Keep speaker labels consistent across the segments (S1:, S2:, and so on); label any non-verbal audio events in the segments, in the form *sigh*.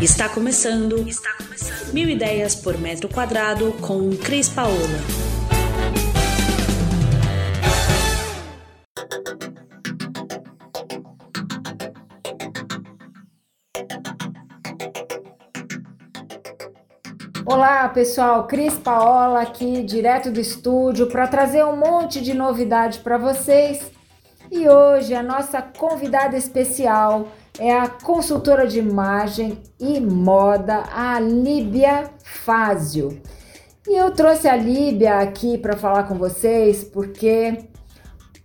S1: Está começando. Está começando. Mil ideias por metro quadrado com Cris Paola.
S2: Olá pessoal, Cris Paola aqui direto do estúdio para trazer um monte de novidade para vocês. E hoje a nossa convidada especial é a consultora de imagem e moda, a Líbia Fázio. E eu trouxe a Líbia aqui para falar com vocês porque,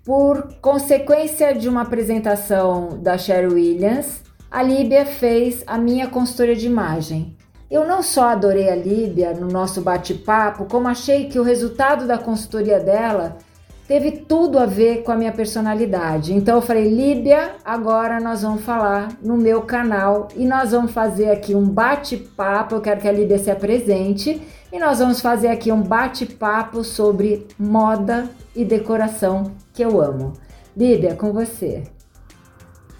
S2: por consequência de uma apresentação da Sherry Williams, a Líbia fez a minha consultoria de imagem. Eu não só adorei a Líbia no nosso bate-papo, como achei que o resultado da consultoria dela teve tudo a ver com a minha personalidade. Então eu falei, Líbia, agora nós vamos falar no meu canal e nós vamos fazer aqui um bate-papo. Eu quero que a Líbia se apresente e nós vamos fazer aqui um bate-papo sobre moda e decoração que eu amo. Líbia, com você.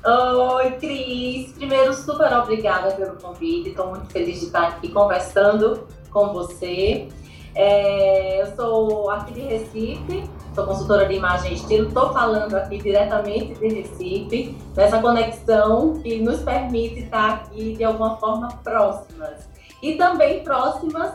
S3: Oi, Cris. Primeiro, super obrigada pelo convite. Estou muito feliz de estar aqui conversando com você. É, eu sou aqui de Recife, sou consultora de imagem e estilo, estou falando aqui diretamente de Recife, nessa conexão que nos permite estar aqui de alguma forma próximas. E também próximas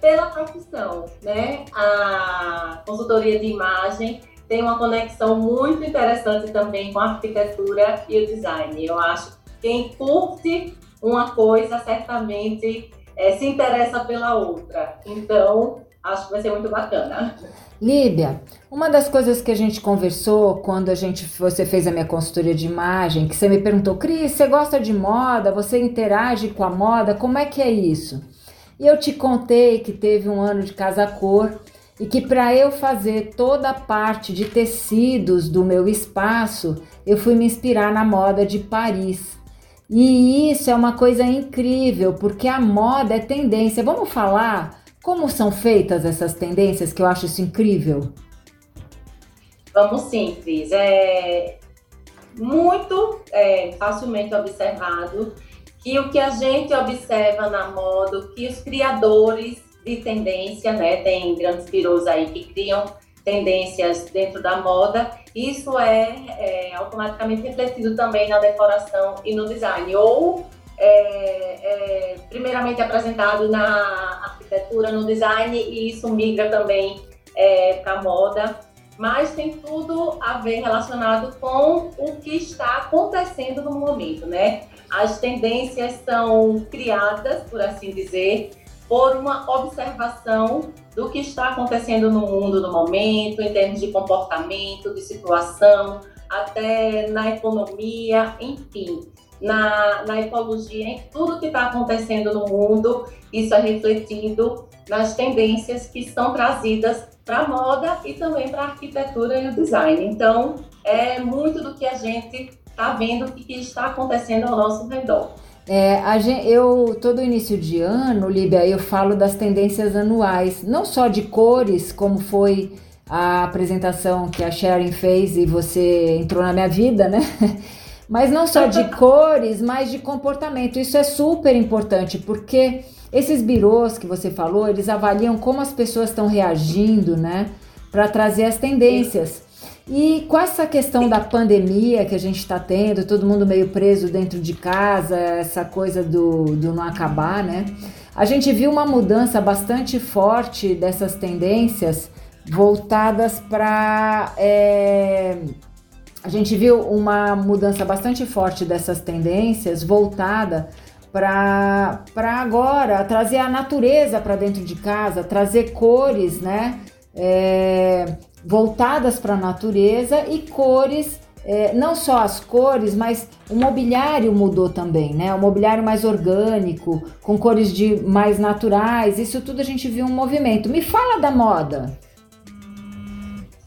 S3: pela profissão, né? A consultoria de imagem tem uma conexão muito interessante também com a arquitetura e o design. Eu acho que quem curte uma coisa certamente é, se interessa pela outra. Então, acho que vai ser muito bacana.
S2: Líbia, uma das coisas que a gente conversou quando a gente você fez a minha consultoria de imagem, que você me perguntou, Cris, você gosta de moda? Você interage com a moda? Como é que é isso? E eu te contei que teve um ano de casa cor e que para eu fazer toda a parte de tecidos do meu espaço, eu fui me inspirar na moda de Paris. E isso é uma coisa incrível, porque a moda é tendência. Vamos falar como são feitas essas tendências, que eu acho isso incrível?
S3: Vamos sim, Cris. É muito é, facilmente observado que o que a gente observa na moda, que os criadores de tendência, né, tem grandes pirous aí que criam tendências dentro da moda, isso é, é automaticamente refletido também na decoração e no design, ou é, é, primeiramente apresentado na arquitetura, no design, e isso migra também é, para a moda, mas tem tudo a ver relacionado com o que está acontecendo no momento, né? As tendências são criadas, por assim dizer, por uma observação do que está acontecendo no mundo no momento, em termos de comportamento, de situação, até na economia, enfim na, na ecologia, em tudo que está acontecendo no mundo, isso é refletido nas tendências que estão trazidas para a moda e também para a arquitetura e o design. Então, é muito do que a gente está vendo que está acontecendo ao nosso redor.
S2: É, gente, eu todo início de ano, Líbia, eu falo das tendências anuais, não só de cores, como foi a apresentação que a Sharon fez e você entrou na minha vida, né? *laughs* Mas não só de cores, mas de comportamento. Isso é super importante, porque esses birôs que você falou, eles avaliam como as pessoas estão reagindo, né? Para trazer as tendências. E com essa questão da pandemia que a gente está tendo, todo mundo meio preso dentro de casa, essa coisa do, do não acabar, né? A gente viu uma mudança bastante forte dessas tendências voltadas para. É, a gente viu uma mudança bastante forte dessas tendências voltada para agora trazer a natureza para dentro de casa, trazer cores, né? É, voltadas para a natureza e cores, é, não só as cores, mas o mobiliário mudou também, né? O mobiliário mais orgânico, com cores de mais naturais, isso tudo a gente viu um movimento. Me fala da moda.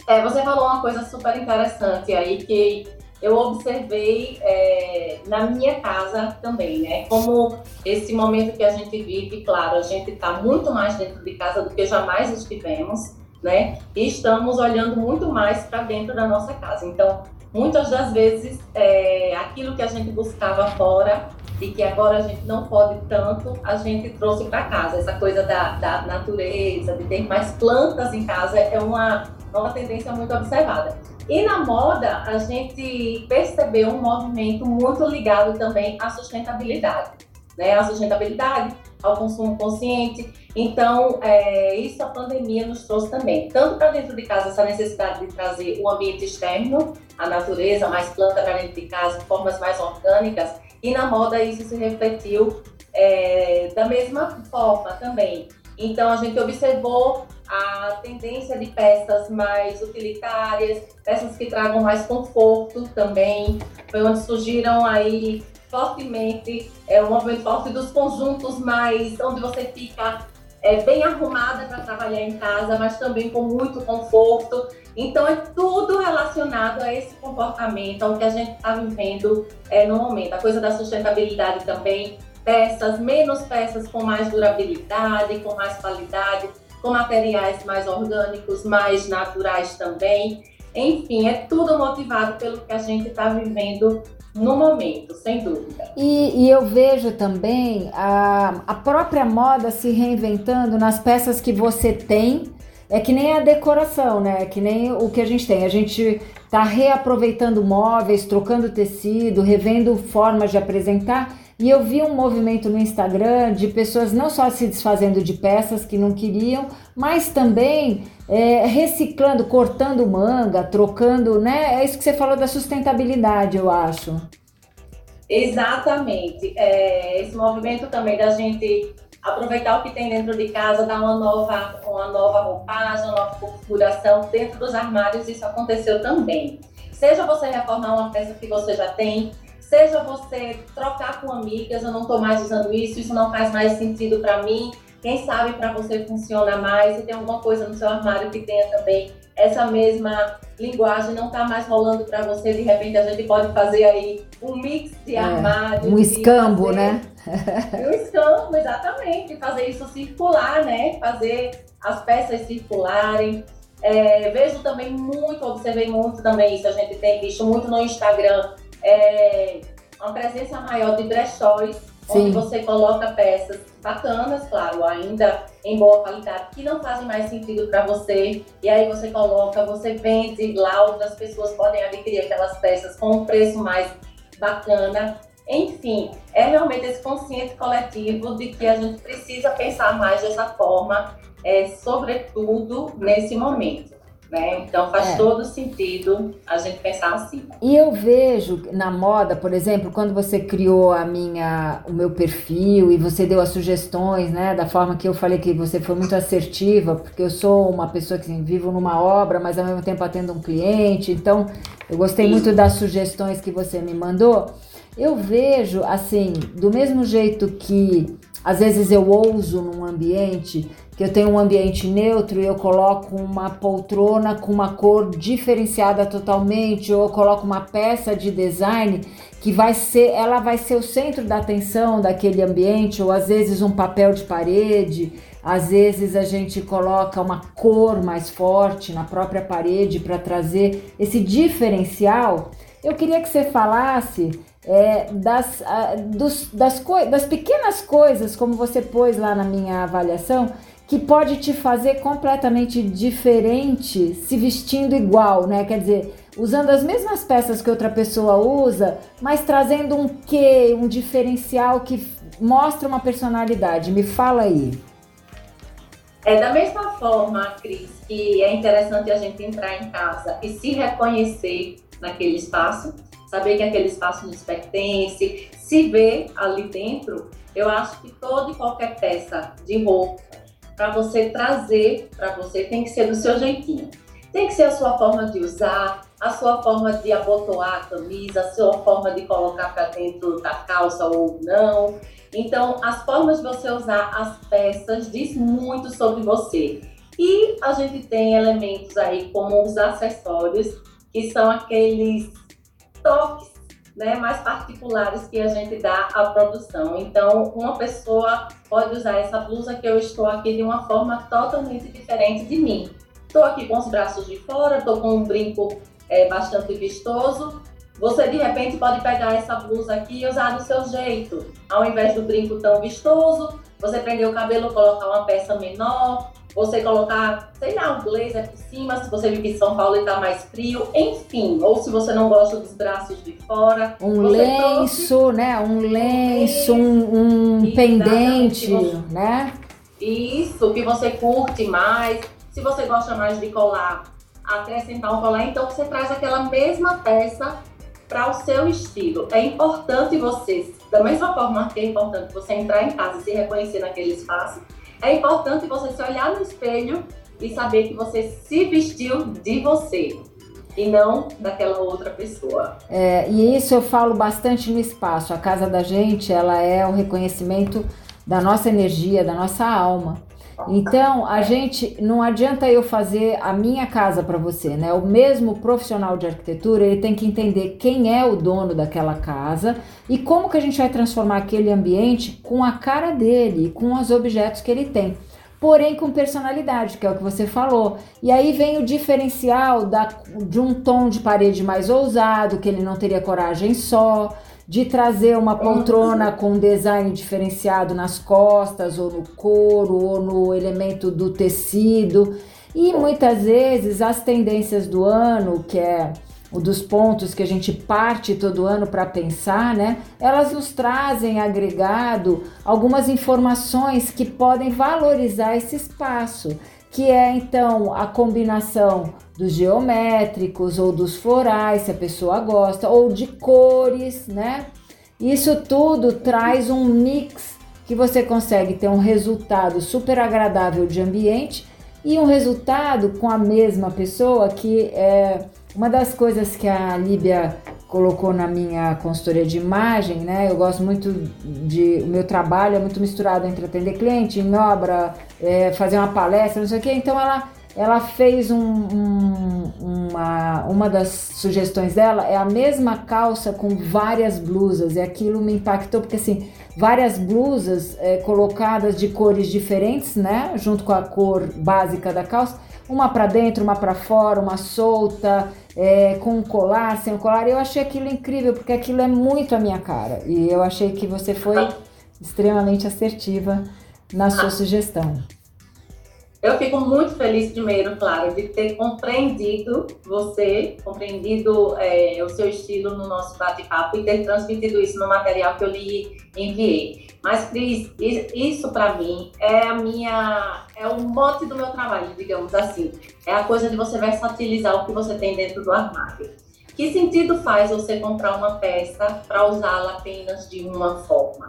S3: É, você falou uma coisa super interessante aí que eu observei é, na minha casa também, né? Como esse momento que a gente vive, claro, a gente está muito mais dentro de casa do que jamais estivemos, né? E estamos olhando muito mais para dentro da nossa casa. Então, muitas das vezes, é, aquilo que a gente buscava fora e que agora a gente não pode tanto, a gente trouxe para casa. Essa coisa da, da natureza, de ter mais plantas em casa, é uma, uma tendência muito observada. E na moda, a gente percebeu um movimento muito ligado também à sustentabilidade, né? À sustentabilidade, ao consumo consciente. Então, é, isso a pandemia nos trouxe também, tanto para dentro de casa, essa necessidade de trazer o ambiente externo, a natureza, mais planta para dentro de casa, formas mais orgânicas, e na moda isso se refletiu é, da mesma forma também. Então, a gente observou a tendência de peças mais utilitárias, peças que tragam mais conforto também. Foi onde surgiram aí fortemente é, o movimento forte dos conjuntos mais, onde você fica é, bem arrumada para trabalhar em casa, mas também com muito conforto. Então, é tudo relacionado a esse comportamento, ao que a gente está vivendo é, no momento. A coisa da sustentabilidade também, peças, menos peças com mais durabilidade, com mais qualidade, com materiais mais orgânicos, mais naturais também. Enfim, é tudo motivado pelo que a gente está vivendo no momento, sem dúvida.
S2: E, e, eu vejo também a, a própria moda se reinventando nas peças que você tem. É que nem a decoração, né? É que nem o que a gente tem. A gente tá reaproveitando móveis, trocando tecido, revendo formas de apresentar. E eu vi um movimento no Instagram de pessoas não só se desfazendo de peças que não queriam, mas também é, reciclando, cortando manga, trocando, né? É isso que você falou da sustentabilidade, eu acho.
S3: Exatamente. É, esse movimento também da gente aproveitar o que tem dentro de casa, dar uma nova, uma nova roupagem, uma nova configuração dentro dos armários, isso aconteceu também. Seja você reformar uma peça que você já tem, seja você trocar com amigas, eu não estou mais usando isso, isso não faz mais sentido para mim, quem sabe para você funciona mais e tem alguma coisa no seu armário que tenha também essa mesma linguagem, não está mais rolando para você, de repente a gente pode fazer aí um mix de é, armário.
S2: Um escambo, fazer, né? *laughs*
S3: um escambo, exatamente. Fazer isso circular, né? Fazer as peças circularem. É, vejo também muito, observei muito também isso, a gente tem visto muito no Instagram, é, uma presença maior de brechóis onde você coloca peças bacanas, claro, ainda em boa qualidade, que não fazem mais sentido para você. E aí você coloca, você vende lá, outras pessoas podem adquirir aquelas peças com um preço mais bacana. Enfim, é realmente esse consciente coletivo de que a gente precisa pensar mais dessa forma, é, sobretudo nesse momento. Né? Então faz é. todo sentido a gente pensar assim.
S2: E eu vejo na moda, por exemplo, quando você criou a minha, o meu perfil e você deu as sugestões, né, da forma que eu falei que você foi muito assertiva, porque eu sou uma pessoa que assim, vivo numa obra, mas ao mesmo tempo atendo um cliente, então eu gostei muito das sugestões que você me mandou. Eu vejo assim, do mesmo jeito que às vezes eu ouso num ambiente que eu tenho um ambiente neutro e eu coloco uma poltrona com uma cor diferenciada totalmente, ou eu coloco uma peça de design que vai ser, ela vai ser o centro da atenção daquele ambiente, ou às vezes um papel de parede, às vezes a gente coloca uma cor mais forte na própria parede para trazer esse diferencial. Eu queria que você falasse é, das, dos, das, das pequenas coisas, como você pôs lá na minha avaliação, que pode te fazer completamente diferente se vestindo igual, né? Quer dizer, usando as mesmas peças que outra pessoa usa, mas trazendo um quê, um diferencial que mostra uma personalidade. Me fala aí.
S3: É da mesma forma, Cris, que é interessante a gente entrar em casa e se reconhecer naquele espaço, saber que aquele espaço nos pertence, se ver ali dentro. Eu acho que toda e qualquer peça de roupa para você trazer para você tem que ser do seu jeitinho. Tem que ser a sua forma de usar, a sua forma de abotoar a camisa, a sua forma de colocar para dentro da calça ou não. Então, as formas de você usar as peças diz muito sobre você. E a gente tem elementos aí como os acessórios, que são aqueles toques né, mais particulares que a gente dá à produção. Então, uma pessoa pode usar essa blusa que eu estou aqui de uma forma totalmente diferente de mim. Estou aqui com os braços de fora, estou com um brinco é, bastante vistoso, Você de repente pode pegar essa blusa aqui e usar do seu jeito. Ao invés do brinco tão vistoso, você prender o cabelo, colocar uma peça menor, você colocar, sei lá, um blazer por cima, se você vive em São Paulo e tá mais frio, enfim, ou se você não gosta dos braços de fora.
S2: Um lenço, trouxe... né? Um lenço, um, um pendente, você... né?
S3: Isso, que você curte mais. Se você gosta mais de colar, acrescentar um colar, então você traz aquela mesma peça para o seu estilo. É importante você, da mesma forma que é importante você entrar em casa e se reconhecer naquele espaço, é importante você se olhar no espelho e saber que você se vestiu de você e não daquela outra pessoa.
S2: É, e isso eu falo bastante no espaço. A casa da gente, ela é o reconhecimento da nossa energia, da nossa alma. *laughs* Então, a gente não adianta eu fazer a minha casa para você, né? O mesmo profissional de arquitetura, ele tem que entender quem é o dono daquela casa e como que a gente vai transformar aquele ambiente com a cara dele, com os objetos que ele tem. Porém, com personalidade, que é o que você falou. E aí vem o diferencial da, de um tom de parede mais ousado, que ele não teria coragem só de trazer uma poltrona com design diferenciado nas costas, ou no couro, ou no elemento do tecido. E muitas vezes as tendências do ano, que é o dos pontos que a gente parte todo ano para pensar, né? Elas nos trazem agregado algumas informações que podem valorizar esse espaço que é então a combinação dos geométricos ou dos florais, se a pessoa gosta, ou de cores, né? Isso tudo traz um mix que você consegue ter um resultado super agradável de ambiente e um resultado com a mesma pessoa que é uma das coisas que a Líbia colocou na minha consultoria de imagem, né? Eu gosto muito de. O meu trabalho é muito misturado entre atender cliente, em obra, é, fazer uma palestra, não sei o quê. Então ela, ela fez um, um, uma, uma das sugestões dela é a mesma calça com várias blusas. E aquilo me impactou, porque assim, várias blusas é, colocadas de cores diferentes, né? Junto com a cor básica da calça uma para dentro, uma para fora, uma solta, é, com um colar, sem um colar. Eu achei aquilo incrível, porque aquilo é muito a minha cara. E eu achei que você foi extremamente assertiva na sua sugestão.
S3: Eu fico muito feliz, primeiro, claro, de ter compreendido você, compreendido é, o seu estilo no nosso bate-papo e ter transmitido isso no material que eu lhe enviei. Mas, Cris, isso para mim é a minha, é o mote do meu trabalho, digamos assim. É a coisa de você versatilizar o que você tem dentro do armário. Que sentido faz você comprar uma peça para usá-la apenas de uma forma?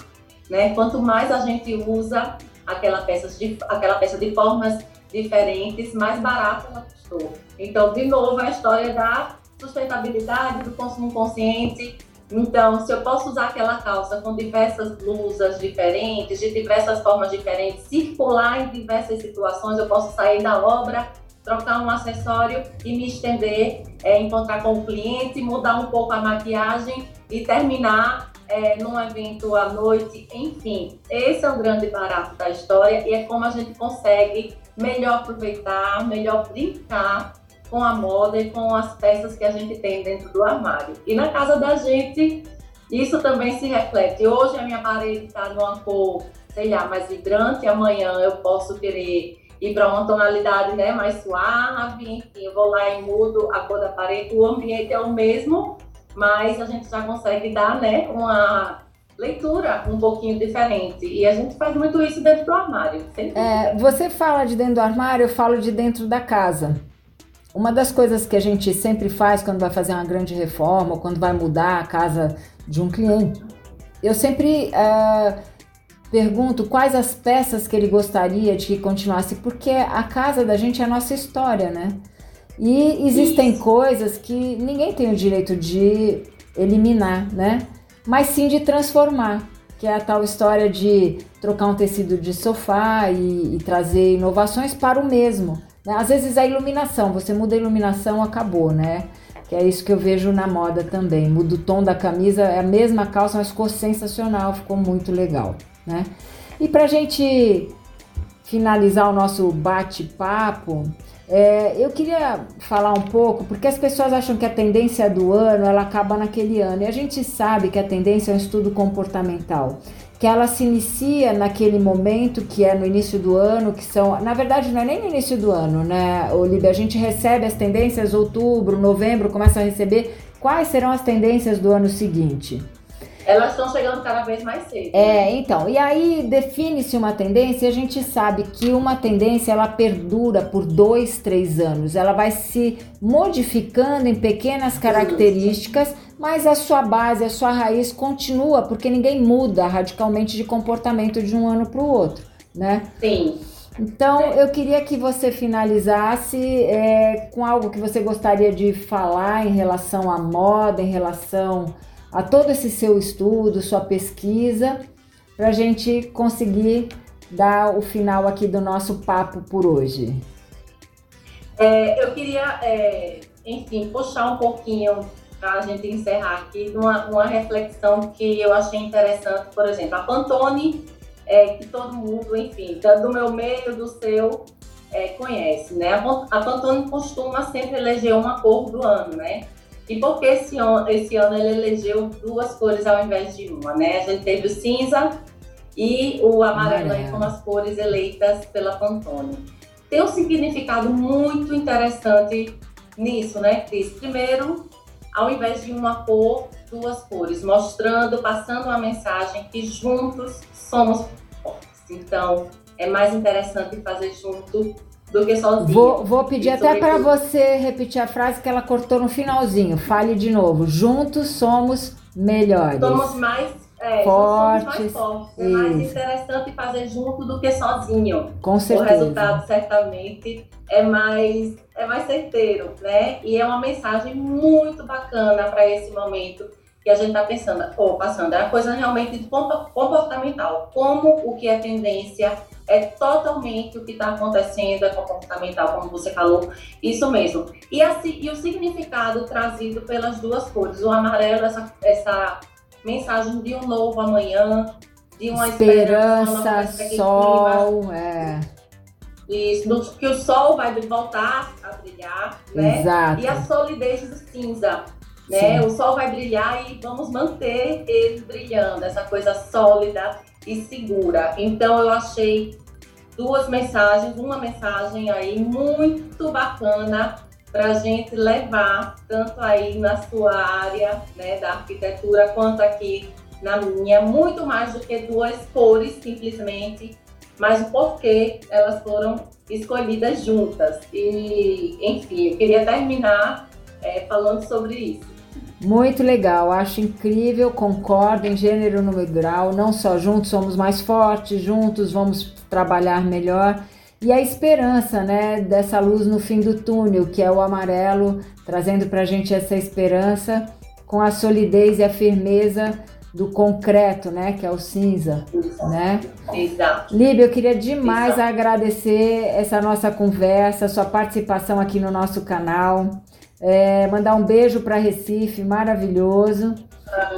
S3: Né? Quanto mais a gente usa aquela peça de, aquela peça de formas diferentes, mais barato ela custou. Então, de novo, a história da sustentabilidade, do consumo consciente, então, se eu posso usar aquela calça com diversas blusas diferentes, de diversas formas diferentes, circular em diversas situações, eu posso sair da obra, trocar um acessório e me estender, é, encontrar com o cliente, mudar um pouco a maquiagem e terminar é, num evento à noite, enfim. Esse é o grande barato da história e é como a gente consegue melhor aproveitar, melhor brincar com a moda e com as peças que a gente tem dentro do armário. E na casa da gente, isso também se reflete. Hoje a minha parede está numa cor, sei lá, mais vibrante, amanhã eu posso querer ir para uma tonalidade né, mais suave, enfim, eu vou lá e mudo a cor da parede, o ambiente é o mesmo, mas a gente já consegue dar né, uma leitura um pouquinho diferente. E a gente faz muito isso dentro do armário.
S2: É, você fala de dentro do armário, eu falo de dentro da casa. Uma das coisas que a gente sempre faz quando vai fazer uma grande reforma, ou quando vai mudar a casa de um cliente, eu sempre uh, pergunto quais as peças que ele gostaria de que continuasse, porque a casa da gente é a nossa história, né? E existem Isso. coisas que ninguém tem o direito de eliminar, né? Mas sim de transformar, que é a tal história de trocar um tecido de sofá e, e trazer inovações para o mesmo. Né? Às vezes a iluminação, você muda a iluminação, acabou, né? Que é isso que eu vejo na moda também. Muda o tom da camisa, é a mesma calça, mas ficou sensacional, ficou muito legal, né? E pra gente finalizar o nosso bate-papo, é, eu queria falar um pouco, porque as pessoas acham que a tendência do ano ela acaba naquele ano, e a gente sabe que a tendência é um estudo comportamental, que ela se inicia naquele momento que é no início do ano, que são, na verdade não é nem no início do ano, né, Olivia? A gente recebe as tendências outubro, novembro, começa a receber quais serão as tendências do ano seguinte.
S3: Elas estão chegando cada vez mais cedo.
S2: É, então, e aí define-se uma tendência e a gente sabe que uma tendência ela perdura por dois, três anos. Ela vai se modificando em pequenas características, mas a sua base, a sua raiz continua, porque ninguém muda radicalmente de comportamento de um ano para o outro, né?
S3: Sim.
S2: Então, eu queria que você finalizasse é, com algo que você gostaria de falar em relação à moda, em relação a todo esse seu estudo, sua pesquisa, para a gente conseguir dar o final aqui do nosso papo por hoje.
S3: É, eu queria, é, enfim, puxar um pouquinho para a gente encerrar aqui uma, uma reflexão que eu achei interessante, por exemplo, a Pantone, é, que todo mundo, enfim, do meu meio, do seu, é, conhece, né? A Pantone costuma sempre eleger uma cor do ano, né? E por que esse, esse ano ele elegeu duas cores ao invés de uma, né? A gente teve o cinza e o amarelo, amarelo. como as cores eleitas pela Pantone. Tem um significado muito interessante nisso, né, Cris? Primeiro, ao invés de uma cor, duas cores, mostrando, passando uma mensagem que juntos somos fortes. Então, é mais interessante fazer junto do que sozinho.
S2: Vou, vou pedir até para você repetir a frase que ela cortou no finalzinho. Fale de novo. Juntos somos melhores.
S3: Somos mais é, fortes. Somos mais fortes. É mais interessante fazer junto do que sozinho.
S2: Com certeza.
S3: O resultado certamente é mais é mais certeiro, né? E é uma mensagem muito bacana para esse momento que a gente está pensando, ou passando, é uma coisa realmente comportamental, como o que é tendência é totalmente o que está acontecendo, é comportamental, como você falou, isso mesmo. E, assim, e o significado trazido pelas duas cores, o amarelo, essa, essa mensagem de um novo amanhã, de uma
S2: esperança, esperança sol, é.
S3: Isso, que o sol vai voltar a brilhar, né?
S2: Exato.
S3: E a solidez do cinza, né? Sim. O sol vai brilhar e vamos manter ele brilhando, essa coisa sólida e segura. Então eu achei duas mensagens, uma mensagem aí muito bacana para a gente levar tanto aí na sua área né, da arquitetura quanto aqui na minha, muito mais do que duas cores simplesmente, mas o porquê elas foram escolhidas juntas. E, enfim, eu queria terminar é, falando sobre isso.
S2: Muito legal, acho incrível, concordo em gênero, número grau, não só juntos somos mais fortes, juntos vamos trabalhar melhor. E a esperança, né, dessa luz no fim do túnel, que é o amarelo, trazendo para a gente essa esperança com a solidez e a firmeza do concreto, né, que é o cinza, né?
S3: Exato.
S2: Líbia, eu queria demais Exato. agradecer essa nossa conversa, sua participação aqui no nosso canal. É, mandar um beijo para Recife, maravilhoso.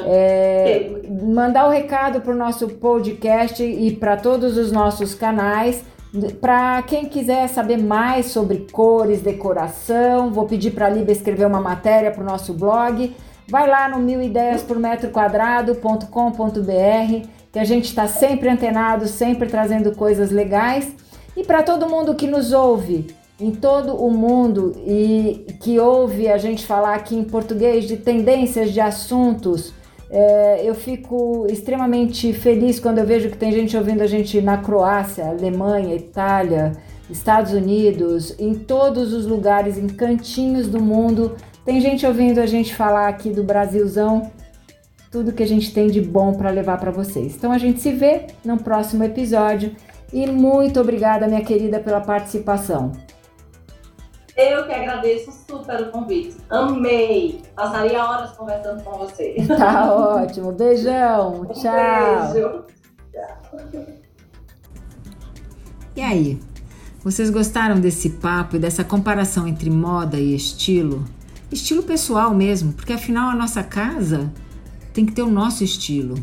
S2: É, mandar o um recado para o nosso podcast e para todos os nossos canais. Para quem quiser saber mais sobre cores, decoração, vou pedir para a Líbia escrever uma matéria para o nosso blog. Vai lá no mil ideias por metro quadrado.com.br, que a gente está sempre antenado, sempre trazendo coisas legais. E para todo mundo que nos ouve, em todo o mundo e que ouve a gente falar aqui em português de tendências de assuntos. É, eu fico extremamente feliz quando eu vejo que tem gente ouvindo a gente na Croácia, Alemanha, Itália, Estados Unidos, em todos os lugares, em cantinhos do mundo. Tem gente ouvindo a gente falar aqui do Brasilzão, tudo que a gente tem de bom para levar para vocês. Então a gente se vê no próximo episódio e muito obrigada, minha querida, pela participação.
S3: Eu que agradeço super o convite. Amei. Passaria horas conversando com você.
S2: Tá ótimo. Beijão. Um Tchau. Beijo. Tchau. E aí? Vocês gostaram desse papo e dessa comparação entre moda e estilo? Estilo pessoal mesmo, porque afinal a nossa casa tem que ter o nosso estilo.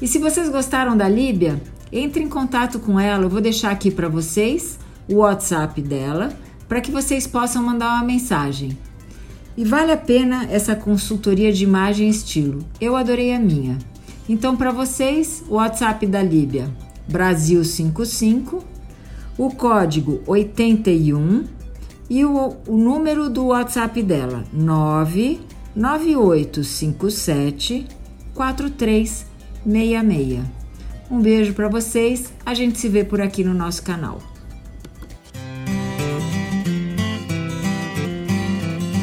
S2: E se vocês gostaram da Líbia, Entre em contato com ela, eu vou deixar aqui para vocês o WhatsApp dela, para que vocês possam mandar uma mensagem. E vale a pena essa consultoria de imagem e estilo. Eu adorei a minha. Então, para vocês, o WhatsApp da Líbia, Brasil 55, o código 81 e o, o número do WhatsApp dela, 99857 4366. Um beijo para vocês, a gente se vê por aqui no nosso canal.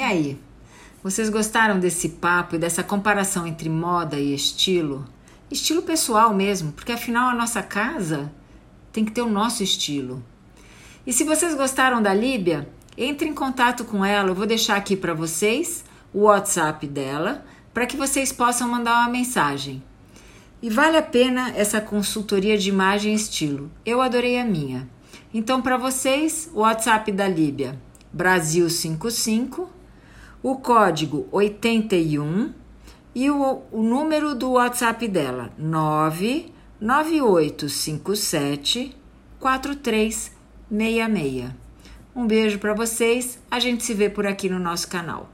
S2: E aí? Vocês gostaram desse papo e dessa comparação entre moda e estilo? Estilo pessoal mesmo, porque afinal a nossa casa tem que ter o nosso estilo. E se vocês gostaram da Líbia, entre em contato com ela, eu vou deixar aqui para vocês o WhatsApp dela, para que vocês possam mandar uma mensagem. E vale a pena essa consultoria de imagem e estilo. Eu adorei a minha. Então, para vocês, o WhatsApp da Líbia, Brasil 55 o código 81 e o, o número do WhatsApp dela, 99857 4366. Um beijo para vocês, a gente se vê por aqui no nosso canal.